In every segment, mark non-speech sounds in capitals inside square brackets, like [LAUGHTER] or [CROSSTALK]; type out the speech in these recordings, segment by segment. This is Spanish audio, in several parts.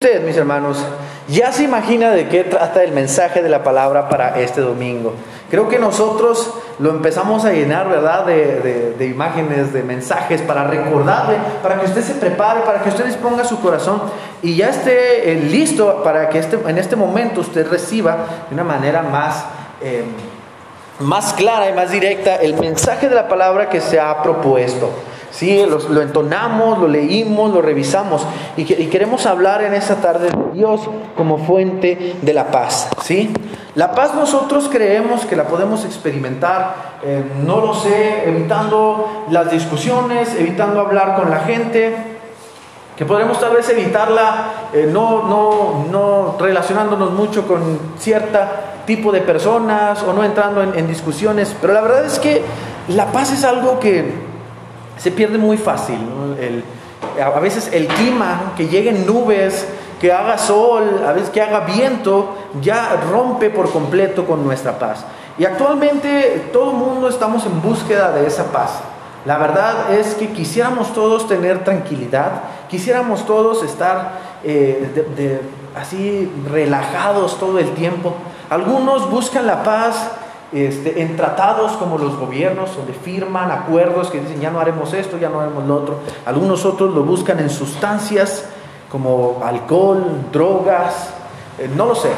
Usted, mis hermanos, ya se imagina de qué trata el mensaje de la palabra para este domingo. Creo que nosotros lo empezamos a llenar, ¿verdad?, de, imágenes, de mensajes, para recordarle, para que usted se prepare, para que usted disponga su corazón y ya esté eh, listo para que este, en este momento usted reciba de una manera más, eh, más clara y más directa el mensaje de la palabra que se ha propuesto. Sí, lo, entonamos, lo leímos, lo revisamos y, queremos hablar en esta tarde de Dios como fuente de la paz. ¿sí? La paz nosotros creemos que la podemos experimentar, eh, no lo sé, evitando las discusiones, evitando hablar con la gente, que podremos tal vez evitarla eh, no, no, no relacionándonos mucho con cierta tipo de personas o no entrando en, en discusiones, pero la verdad es que la paz es algo que se pierde muy fácil. a veces el clima, que lleguen nubes, que haga sol, a veces que haga viento, ya rompe por completo con nuestra paz. Y actualmente todo el mundo estamos en búsqueda de esa paz. La verdad es que quisiéramos todos tener tranquilidad, quisiéramos todos estar eh, así relajados todo el tiempo. Algunos buscan la paz este, en tratados como los gobiernos, donde firman acuerdos que dicen ya no haremos esto, ya no haremos lo otro. Algunos otros lo buscan en sustancias como alcohol, drogas, eh, no lo sé.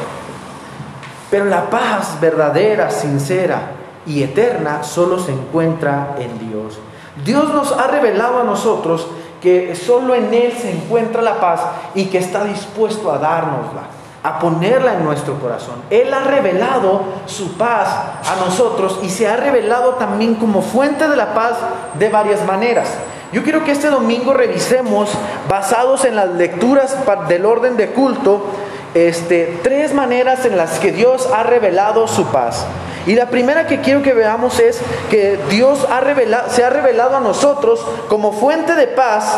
Pero la paz verdadera, sincera y eterna solo se encuentra en Dios. Dios nos ha revelado a nosotros que solo en Él se encuentra la paz y que está dispuesto a dárnosla a ponerla en nuestro corazón. Él ha revelado su paz a nosotros y se ha revelado también como fuente de la paz de varias maneras. Yo quiero que este domingo revisemos, basados en las lecturas del orden de culto, este, tres maneras en las que Dios ha revelado su paz. Y la primera que quiero que veamos es que Dios ha revelado, se ha revelado a nosotros como fuente de paz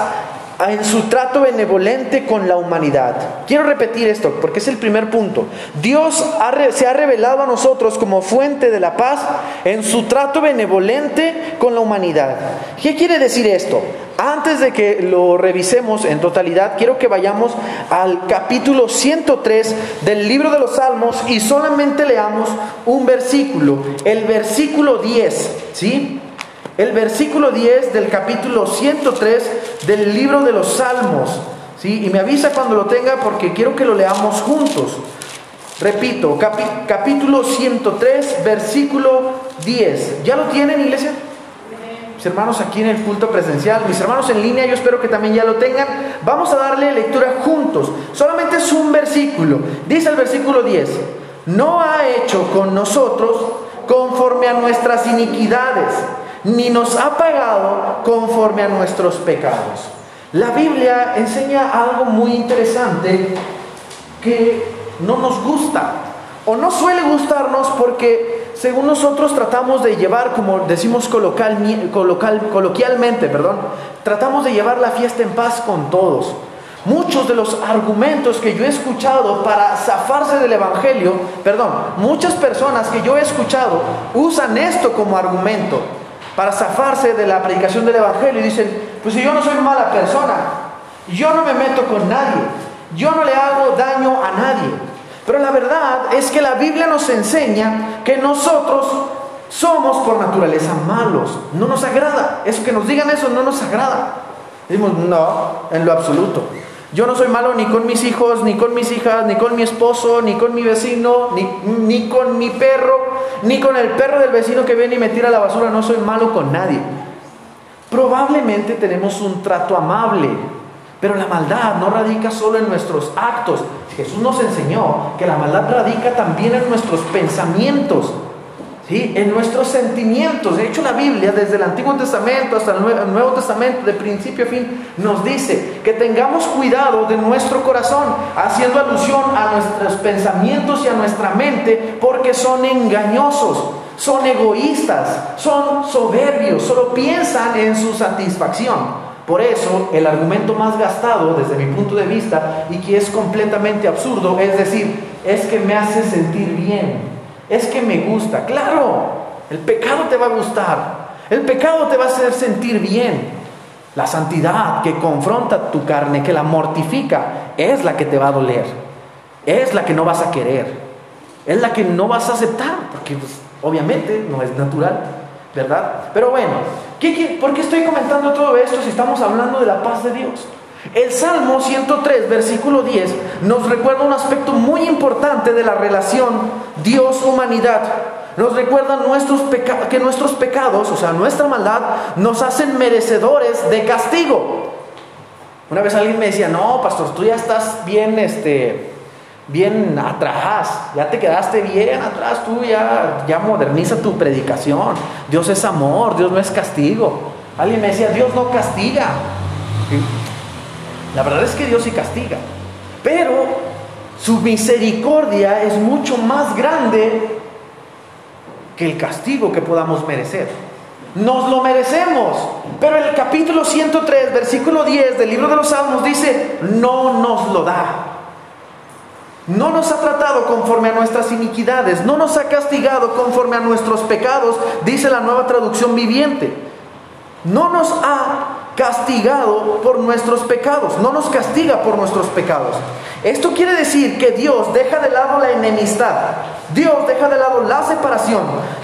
en su trato benevolente con la humanidad. Quiero repetir esto porque es el primer punto. Dios se ha revelado a nosotros como fuente de la paz en su trato benevolente con la humanidad. ¿Qué quiere decir esto? Antes de que lo revisemos en totalidad, quiero que vayamos al capítulo 103 del libro de los Salmos y solamente leamos un versículo, el versículo 10, ¿sí? El versículo 10 del capítulo 103 del libro de los Salmos. ¿sí? Y me avisa cuando lo tenga porque quiero que lo leamos juntos. Repito, capítulo 103, versículo 10. ¿Ya lo tienen, iglesia? Mis hermanos aquí en el culto presencial, mis hermanos en línea, yo espero que también ya lo tengan. Vamos a darle lectura juntos. Solamente es un versículo. Dice el versículo 10, no ha hecho con nosotros conforme a nuestras iniquidades ni nos ha pagado conforme a nuestros pecados. La Biblia enseña algo muy interesante que no nos gusta o no suele gustarnos porque según nosotros tratamos de llevar, como decimos colocal, coloquialmente, perdón, tratamos de llevar la fiesta en paz con todos. Muchos de los argumentos que yo he escuchado para zafarse del Evangelio, perdón, muchas personas que yo he escuchado usan esto como argumento para zafarse de la predicación del Evangelio y dicen, pues si yo no soy mala persona, yo no me meto con nadie, yo no le hago daño a nadie. Pero la verdad es que la Biblia nos enseña que nosotros somos por naturaleza malos. No nos agrada. Eso que nos digan eso no nos agrada. Decimos, no, en lo absoluto. Yo no soy malo ni con mis hijos, ni con mis hijas, ni con mi esposo, ni con mi vecino, ni, ni con mi perro, ni con el perro del vecino que viene y me tira la basura. No soy malo con nadie. Probablemente tenemos un trato amable, pero la maldad no radica solo en nuestros actos. Jesús nos enseñó que la maldad radica también en nuestros pensamientos en nuestros sentimientos. De hecho, la Biblia, desde el Antiguo Testamento hasta el Nuevo Testamento, de principio a fin, nos dice que tengamos cuidado de nuestro corazón, haciendo alusión a nuestros pensamientos y a nuestra mente, porque son engañosos, son egoístas, son soberbios, solo piensan en su satisfacción. Por eso, el argumento más gastado desde mi punto de vista y que es completamente absurdo, es decir, es que me hace sentir bien es que me gusta. Claro, el pecado te va a gustar. El pecado te va a hacer sentir bien. La santidad que confronta tu carne, que la mortifica, es la que te va a doler, es la que no vas a querer, es la que no vas a aceptar, porque pues, obviamente no es natural, ¿verdad? Pero bueno, por qué estoy comentando todo esto si estamos hablando de la paz de Dios? El Salmo 103, versículo 10, nos recuerda un aspecto muy importante de la relación Dios-humanidad. Nos recuerda que nuestros pecados, o sea, nuestra maldad, nos hacen merecedores de castigo. Una vez alguien me decía, no, pastor, tú ya estás bien, este, bien atrás, ya te quedaste bien atrás, tú ya, ya moderniza tu predicación. Dios es amor, Dios no es castigo. Alguien me decía, Dios no castiga. La verdad es que Dios sí castiga, pero su misericordia es mucho más grande que el castigo que podamos merecer. Nos lo merecemos, pero el capítulo 103, versículo 10 del libro de los Salmos dice, no nos lo da. No nos ha tratado conforme a nuestras iniquidades, no nos ha castigado conforme a nuestros pecados, dice la nueva traducción viviente. No nos ha castigado por nuestros pecados, no nos castiga por nuestros pecados. Esto quiere decir que Dios deja de lado la enemistad, Dios deja de lado la separación,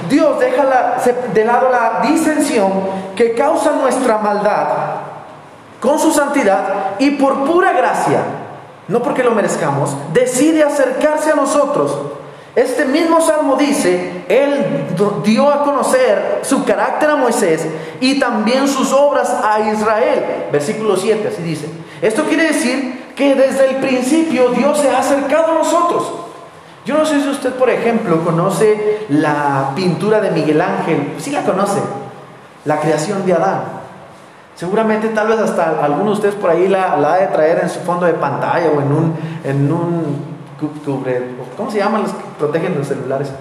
Dios deja de lado la disensión que causa nuestra maldad con su santidad y por pura gracia, no porque lo merezcamos, decide acercarse a nosotros este mismo salmo dice, Él dio a conocer su carácter a Moisés y también sus obras a Israel. Versículo 7, así dice. Esto quiere decir que desde el principio Dios se ha acercado a nosotros. Yo no sé si usted, por ejemplo, conoce la pintura de Miguel Ángel. Sí la conoce, la creación de Adán. Seguramente tal vez hasta alguno de ustedes por ahí la, ha de traer en su fondo de pantalla o en un, en un ¿cómo se llaman los que protegen los celulares?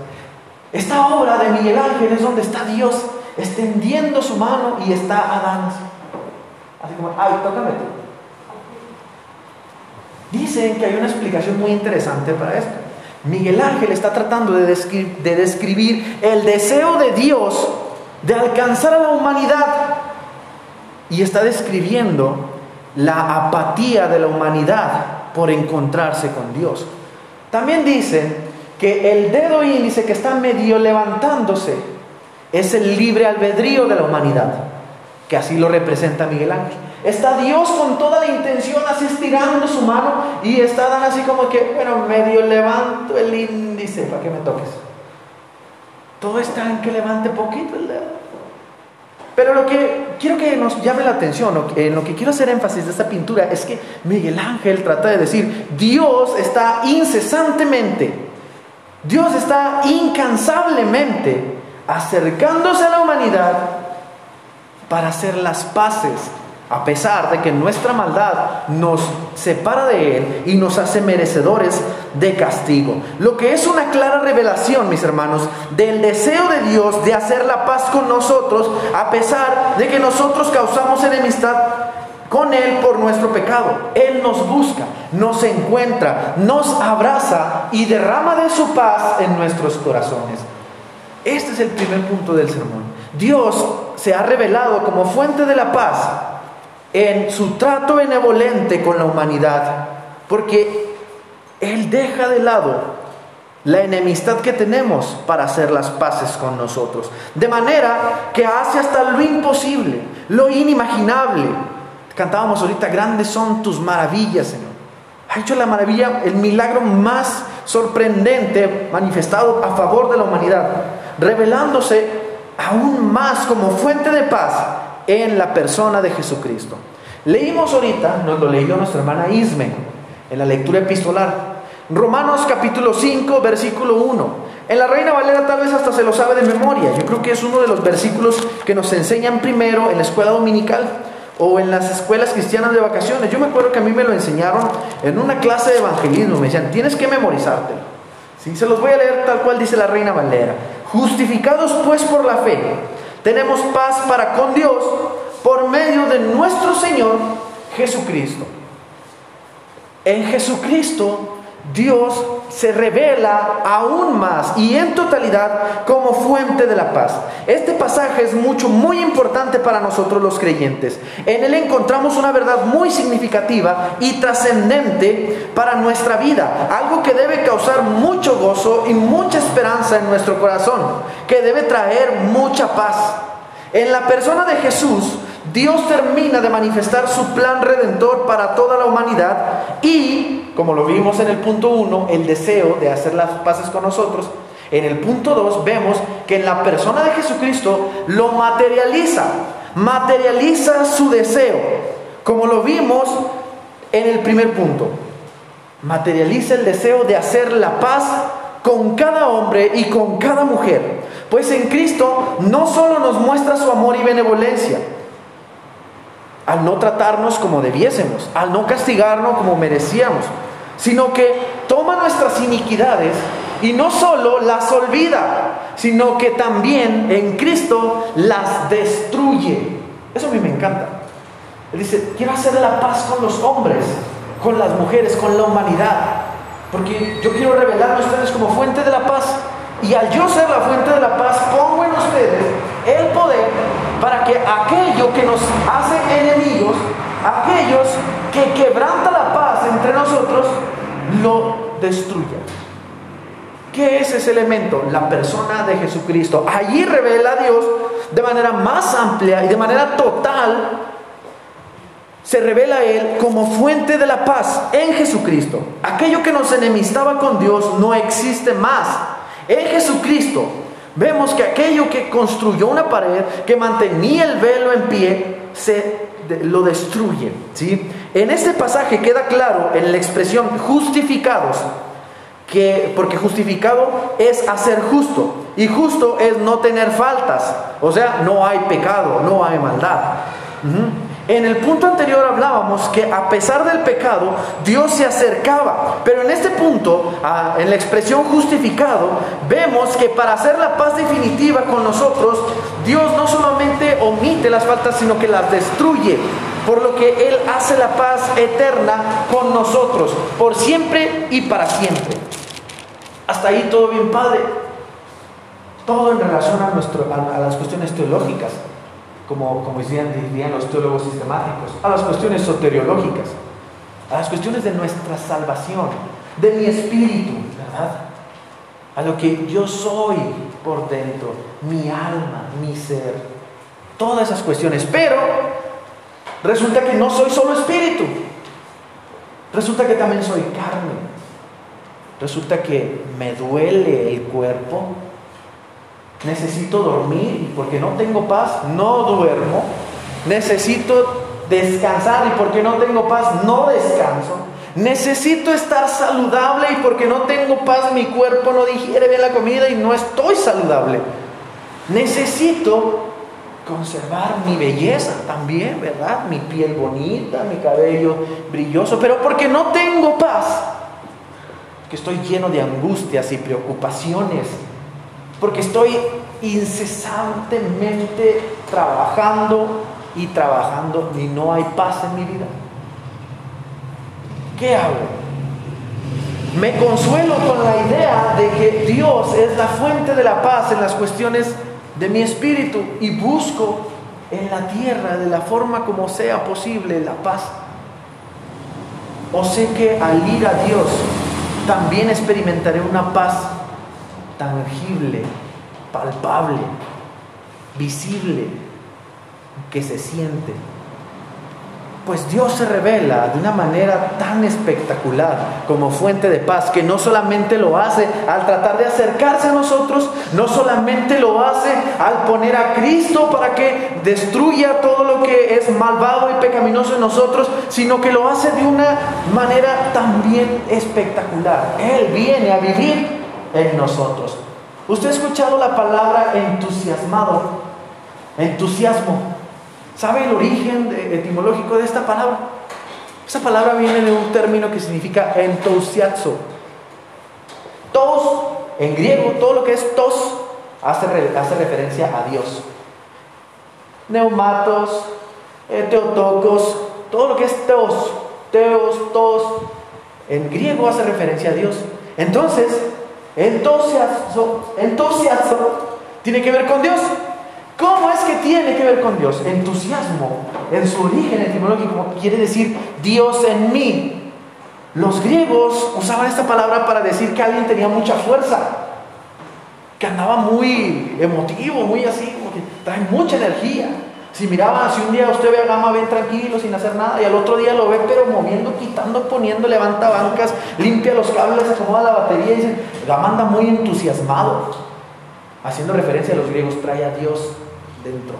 Esta obra de Miguel Ángel es donde está Dios extendiendo su mano y está Adán. Así como, ay, tócame tú. Dicen que hay una explicación muy interesante para esto. Miguel Ángel está tratando de describir el deseo de Dios de alcanzar a la humanidad y está describiendo la apatía de la humanidad por encontrarse con Dios. También dicen que el dedo índice que está medio levantándose es el libre albedrío de la humanidad, que así lo representa Miguel Ángel. Está Dios con toda la intención así estirando su mano y está Dan así como que, bueno, medio levanto el índice para que me toques. Todo está en que levante poquito el dedo. Pero lo que quiero que nos llame la atención, en lo que quiero hacer énfasis de esta pintura es que Miguel Ángel trata de decir, Dios está incesantemente, Dios está incansablemente acercándose a la humanidad para hacer las paces a pesar de que nuestra maldad nos separa de Él y nos hace merecedores de castigo. Lo que es una clara revelación, mis hermanos, del deseo de Dios de hacer la paz con nosotros, a pesar de que nosotros causamos enemistad con Él por nuestro pecado. Él nos busca, nos encuentra, nos abraza y derrama de su paz en nuestros corazones. Este es el primer punto del sermón. Dios se ha revelado como fuente de la paz en su trato benevolente con la humanidad, porque Él deja de lado la enemistad que tenemos para hacer las paces con nosotros. De manera que hace hasta lo imposible, lo inimaginable. Cantábamos ahorita, grandes son tus maravillas, Señor. Ha hecho la maravilla, el milagro más sorprendente manifestado a favor de la humanidad, revelándose aún más como fuente de paz en la persona de Jesucristo. Leímos ahorita, nos lo leyó nuestra hermana Isme en la lectura epistolar. Romanos capítulo 5, versículo 1. En la Reina Valera tal vez hasta se lo sabe de memoria. Yo creo que es uno de los versículos que nos enseñan primero en la escuela dominical o en las escuelas cristianas de vacaciones. Yo me acuerdo que a mí me lo enseñaron en una clase de evangelismo. Me decían, tienes que memorizártelo. ¿Sí? Se los voy a leer tal cual dice la Reina Valera. Justificados pues por la fe tenemos paz para con Dios por medio de nuestro Señor Jesucristo. En Jesucristo Dios se revela aún más y en totalidad como fuente de la paz. Este pasaje es mucho, muy importante para nosotros los creyentes. En él encontramos una verdad muy significativa y trascendente para nuestra vida, algo que debe causar mucho gozo y mucha esperanza en nuestro corazón, que debe traer mucha paz. En la persona de Jesús, Dios termina de manifestar su plan redentor para toda la humanidad y, como lo vimos en el punto 1, el deseo de hacer las paces con nosotros. En el punto 2 vemos que en la persona de Jesucristo lo materializa, materializa su deseo, como lo vimos en el primer punto. Materializa el deseo de hacer la paz con cada hombre y con cada mujer. Pues en Cristo no solo nos muestra su amor y benevolencia, al no tratarnos como debiésemos, al no castigarnos como merecíamos, sino que toma nuestras iniquidades y no solo las olvida, sino que también en Cristo las destruye. Eso a mí me encanta. Él dice, quiero hacer la paz con los hombres, con las mujeres, con la humanidad, porque yo quiero revelarme a ustedes como fuente de la paz. Y al yo ser la fuente de la paz, pongo en ustedes el poder para que aquello que nos hace enemigos, aquellos que quebranta la paz entre nosotros, lo destruyan. ¿Qué es ese elemento? La persona de Jesucristo. Allí revela a Dios de manera más amplia y de manera total. Se revela a Él como fuente de la paz en Jesucristo. Aquello que nos enemistaba con Dios no existe más. En Jesucristo vemos que aquello que construyó una pared, que mantenía el velo en pie, se lo destruye. ¿sí? En este pasaje queda claro en la expresión justificados, que, porque justificado es hacer justo, y justo es no tener faltas, o sea, no hay pecado, no hay maldad. En el punto anterior hablábamos que a pesar del pecado, Dios se acercaba. Pero en este punto, en la expresión justificado, vemos que para hacer la paz definitiva con nosotros, Dios no solamente omite las faltas, sino que las destruye. Por lo que Él hace la paz eterna con nosotros, por siempre y para siempre. Hasta ahí todo bien, Padre. Todo en relación a, nuestro, a las cuestiones teológicas como, como decían, dirían los teólogos sistemáticos, a las cuestiones soteriológicas, a las cuestiones de nuestra salvación, de mi espíritu, ¿verdad? A lo que yo soy por dentro, mi alma, mi ser, todas esas cuestiones. Pero resulta que no soy solo espíritu, resulta que también soy carne, resulta que me duele el cuerpo, necesito dormir y porque no tengo paz, no duermo. Necesito descansar y porque no tengo paz, no descanso. Necesito estar saludable y porque no tengo paz, mi cuerpo no digiere bien la comida y no estoy saludable. Necesito conservar mi belleza también, ¿verdad? Mi piel bonita, mi cabello brilloso, pero porque no tengo paz, que estoy lleno de angustias y preocupaciones porque estoy incesantemente trabajando y trabajando y no hay paz en mi vida. ¿Qué hago? Me consuelo con la idea de que Dios es la fuente de la paz en las cuestiones de mi espíritu y busco en la tierra de la forma como sea posible la paz. O sé que al ir a Dios también experimentaré una paz tangible, palpable, visible, que se siente. Pues Dios se revela de una manera tan espectacular como fuente de paz, que no solamente lo hace al tratar de acercarse a nosotros, no solamente lo hace al poner a Cristo para que destruya todo lo que es malvado y pecaminoso en nosotros, sino que lo hace de una manera también espectacular. Él viene a vivir en nosotros. ¿Usted ha escuchado la palabra entusiasmado? Entusiasmo. ¿Sabe el origen etimológico de esta palabra? Esa palabra viene de un término que significa entusiasmo. Tos, en griego, todo lo que es tos hace, hace referencia a Dios. Neumatos, eh, teotocos, todo lo que es tos, teos, tos, en griego hace referencia a Dios. Entonces, entusiasmo, entusiasmo tiene que ver con Dios. ¿Cómo es que tiene que ver con Dios? Entusiasmo, en su origen etimológico, quiere decir Dios en mí. Los griegos usaban esta palabra para decir que alguien tenía mucha fuerza, que andaba muy emotivo, muy así, como que trae mucha energía. Si miraba, si un día usted ve a Gama, ven tranquilo, sin hacer nada, y al otro día lo ve, pero moviendo, quitando, poniendo, levanta bancas, limpia los cables, acomoda la batería, y dice, Gama anda muy entusiasmado, haciendo referencia a los griegos, trae a Dios dentro.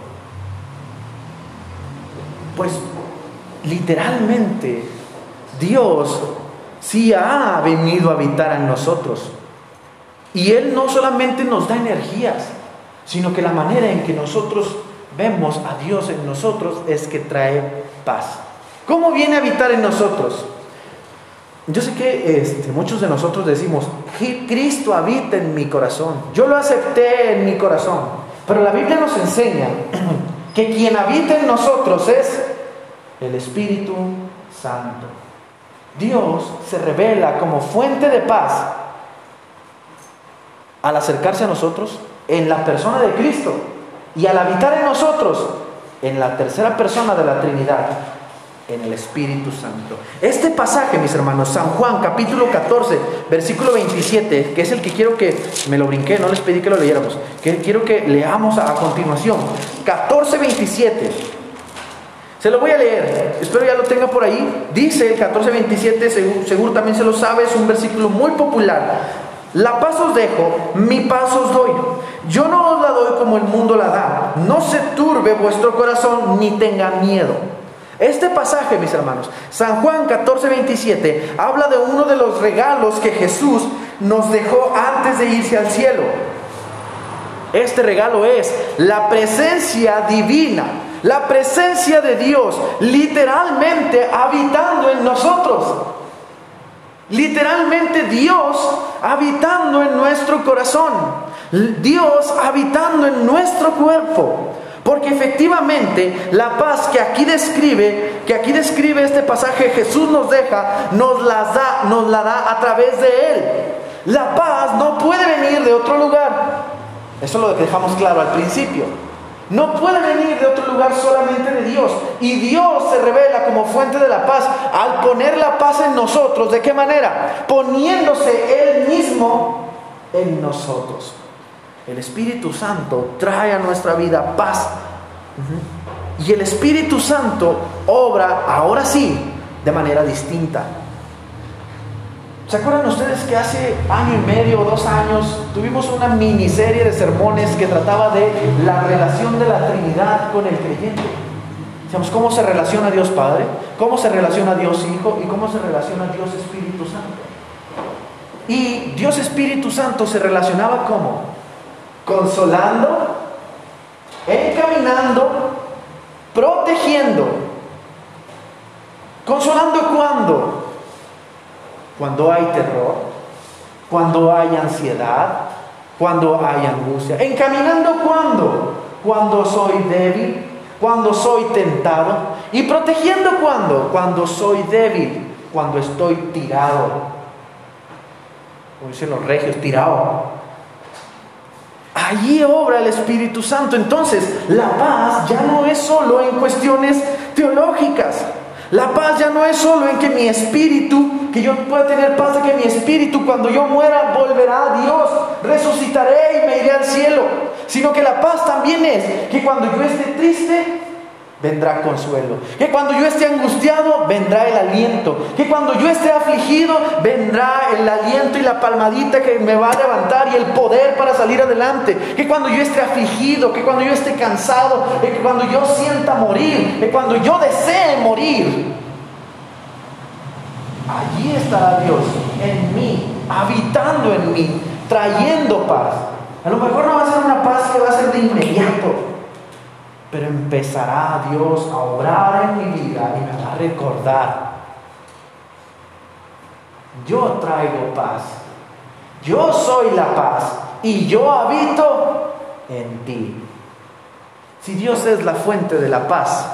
Pues literalmente, Dios sí ha venido a habitar en nosotros. Y Él no solamente nos da energías, sino que la manera en que nosotros vemos a Dios en nosotros es que trae paz. ¿Cómo viene a habitar en nosotros? Yo sé que este, muchos de nosotros decimos, Cristo habita en mi corazón, yo lo acepté en mi corazón, pero la Biblia nos enseña [CLEARS THROAT] que quien habita en nosotros es el Espíritu Santo. Dios se revela como fuente de paz al acercarse a nosotros en la persona de Cristo y al habitar en nosotros, en la tercera persona de la Trinidad, en el Espíritu Santo. Este pasaje, mis hermanos, San Juan capítulo 14, versículo 27, que es el que quiero que me lo brinqué, no les pedí que lo leyéramos, que quiero que leamos a, continuación. 14, 27. Se lo voy a leer, espero ya lo tenga por ahí. Dice el 14:27, seguro, seguro también se lo sabe, es un versículo muy popular. La paz os dejo, mi paz os doy. Yo no os la doy como el mundo la da. No se turbe vuestro corazón ni tenga miedo. Este pasaje, mis hermanos, San Juan 14, 27, habla de uno de los regalos que Jesús nos dejó antes de irse al cielo. Este regalo es la presencia divina, la presencia de Dios literalmente habitando en nosotros. Literalmente Dios habitando en nuestro corazón, Dios habitando en nuestro cuerpo. Porque efectivamente la paz que aquí describe, que aquí describe este pasaje Jesús nos deja, nos la da, nos la da a través de él. La paz no puede venir de otro lugar. Eso lo dejamos claro al principio. No puede venir de otro lugar solamente de Dios. Y Dios se revela como fuente de la paz al poner la paz en nosotros. ¿De qué manera? Poniéndose Él mismo en nosotros. El Espíritu Santo trae a nuestra vida paz. Y el Espíritu Santo obra, ahora sí, de manera distinta. ¿Se acuerdan ustedes que hace año y medio o dos años tuvimos una miniserie de sermones que trataba de la relación de la Trinidad con el creyente? Digamos, cómo se relaciona Dios Padre, cómo se relaciona Dios Hijo y cómo se relaciona Dios Espíritu Santo. Y Dios Espíritu Santo se relacionaba como consolando, encaminando, protegiendo. ¿Consolando cuándo? Cuando hay terror, cuando hay ansiedad, cuando hay angustia. Encaminando cuando, cuando soy débil, cuando soy tentado. Y protegiendo cuando, cuando soy débil, cuando estoy tirado. Como dicen los regios, tirado. Allí obra el Espíritu Santo. Entonces, la paz ya no es solo en cuestiones teológicas. La paz ya no es solo en que mi espíritu, que yo pueda tener paz de que mi espíritu cuando yo muera volverá a Dios, resucitaré y me iré al cielo, sino que la paz también es que cuando yo esté triste, vendrá consuelo. Que cuando yo esté angustiado, vendrá el aliento. Que cuando yo esté afligido, vendrá el aliento y la palmadita que me va a levantar y el poder para salir adelante. Que cuando yo esté afligido, que cuando yo esté cansado, que cuando yo sienta morir, que cuando yo desee morir, allí estará Dios en mí, habitando en mí, trayendo paz. A lo mejor no va a ser una paz que va a ser de inmediato pero empezará Dios a obrar en mi vida y me va a recordar. Yo traigo paz. Yo soy la paz y yo habito en ti. Si Dios es la fuente de la paz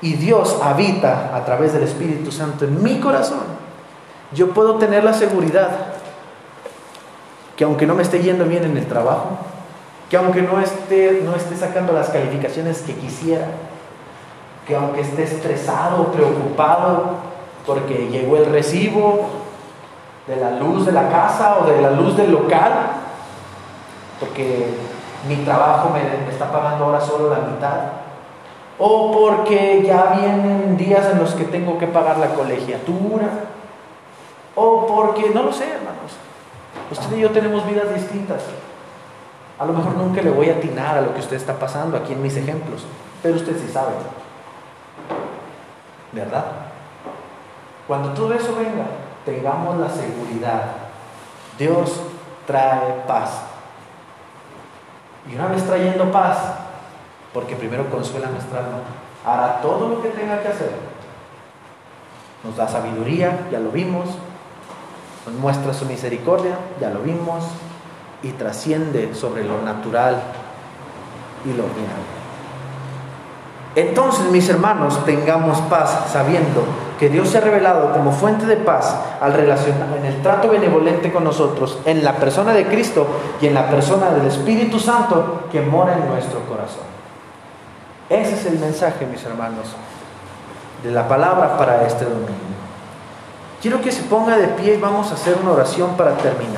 y Dios habita a través del Espíritu Santo en mi corazón, yo puedo tener la seguridad que aunque no me esté yendo bien en el trabajo, que aunque no esté, no esté sacando las calificaciones que quisiera, que aunque esté estresado, preocupado, porque llegó el recibo de la luz de la casa o de la luz del local, porque mi trabajo me, me está pagando ahora solo la mitad, o porque ya vienen días en los que tengo que pagar la colegiatura, o porque, no lo sé, hermanos, usted y yo tenemos vidas distintas. A lo mejor nunca le voy a atinar a lo que usted está pasando aquí en mis ejemplos, pero usted sí sabe. ¿Verdad? Cuando todo eso venga, tengamos la seguridad. Dios trae paz. Y una vez trayendo paz, porque primero consuela nuestra alma, hará todo lo que tenga que hacer. Nos da sabiduría, ya lo vimos. Nos muestra su misericordia, ya lo vimos y trasciende sobre lo natural y lo ordinario. Entonces, mis hermanos, tengamos paz sabiendo que Dios se ha revelado como fuente de paz al relacionar en el trato benevolente con nosotros, en la persona de Cristo y en la persona del Espíritu Santo que mora en nuestro corazón. Ese es el mensaje, mis hermanos, de la palabra para este domingo. Quiero que se ponga de pie y vamos a hacer una oración para terminar.